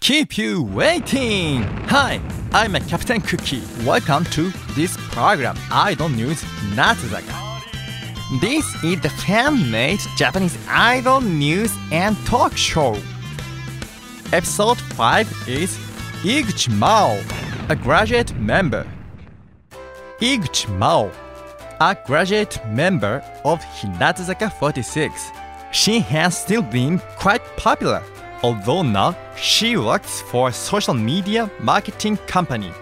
Keep you waiting! Hi, I'm a Captain Cookie. Welcome to this program, Idol News Natsuzaga. This is the fan-made Japanese idol news and talk show. Episode 5 is Iguchi Mao, a graduate member. Iguchi Mao, a graduate member of Hinatazaka 46. She has still been quite popular, although now she works for a social media marketing company.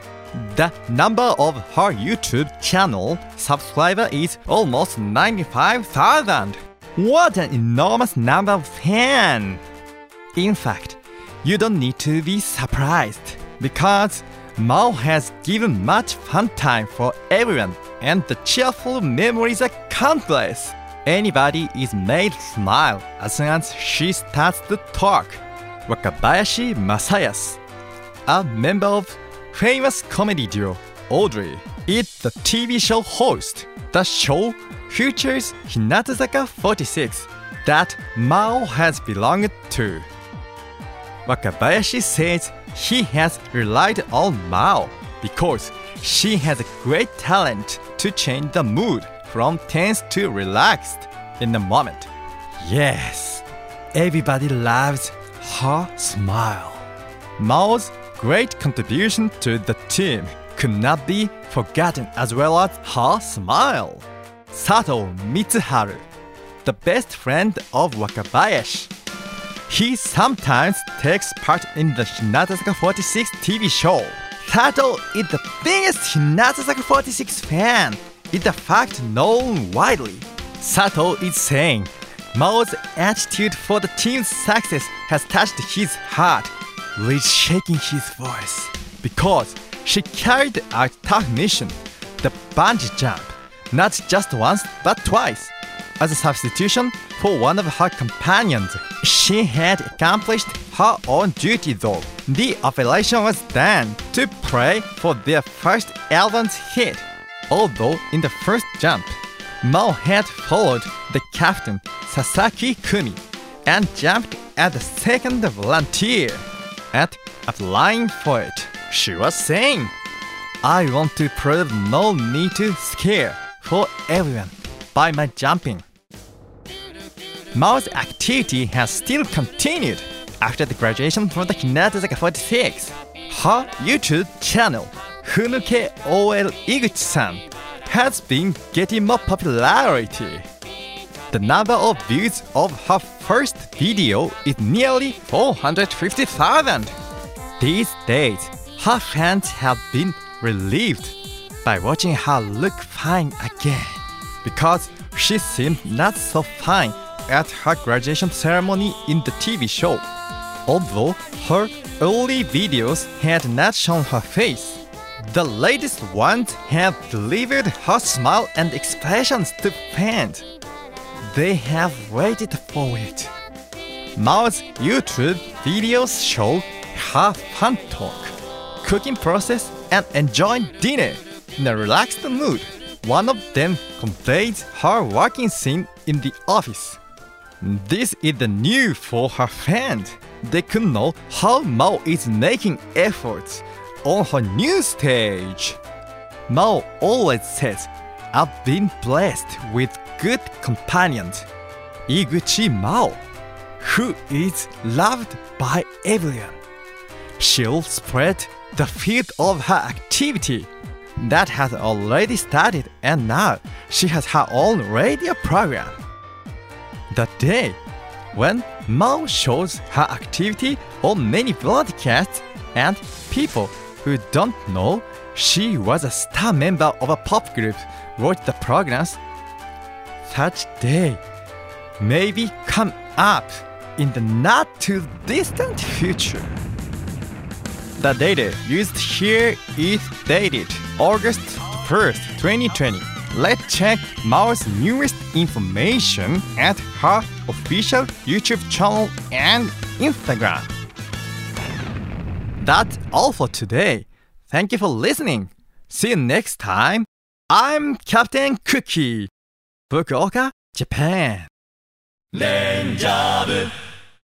The number of her YouTube channel subscriber is almost 95,000. What an enormous number of fans! In fact, you don't need to be surprised because Mao has given much fun time for everyone and the cheerful memories are countless. Anybody is made smile as soon as she starts to talk. Wakabayashi Masayasu, a member of famous comedy duo Audrey, is the TV show host. The show features Hinatazaka 46 that Mao has belonged to. Wakabayashi says he has relied on Mao because she has a great talent to change the mood from tense to relaxed in the moment. Yes, everybody loves her smile. Mao's great contribution to the team could not be forgotten as well as her smile. Sato Mitsuharu, the best friend of Wakabayashi. He sometimes takes part in the Hinatazaka 46 TV show. Sato is the biggest Hinatazaka 46 fan. It's a fact known widely. Sato is saying Mao's attitude for the team's success has touched his heart, with shaking his voice. Because she carried out tough mission, the bungee jump, not just once but twice. As a substitution for one of her companions, she had accomplished her own duty though. The operation was done to pray for their first album's hit. Although in the first jump, Mao had followed the captain Sasaki Kumi and jumped at the second volunteer. At applying for it, she was saying, I want to prove no need to scare for everyone by my jumping. Mao's activity has still continued after the graduation from the Hinatazaka 46. Her YouTube channel, Funuke OL Iguchi-san, has been getting more popularity. The number of views of her first video is nearly 450,000. These days, her fans have been relieved by watching her look fine again because she seemed not so fine at her graduation ceremony in the TV show. Although her early videos had not shown her face, the latest ones have delivered her smile and expressions to fans. They have waited for it. Mao's YouTube videos show her fun talk, cooking process, and enjoying dinner in a relaxed mood. One of them conveys her working scene in the office. This is the new for her fans. They could know how Mao is making efforts on her new stage. Mao always says, I've been blessed with good companions. Iguchi Mao, who is loved by everyone. She'll spread the field of her activity. That has already started, and now she has her own radio program. The day when Mao shows her activity on many broadcasts, and people who don't know she was a star member of a pop group watch the programs, such day maybe come up in the not too distant future. The data used here is dated August 1st, 2020. Let's check Mao's newest information at her official YouTube channel and Instagram. That's all for today. Thank you for listening. See you next time. I'm Captain Cookie. Fukuoka, Japan.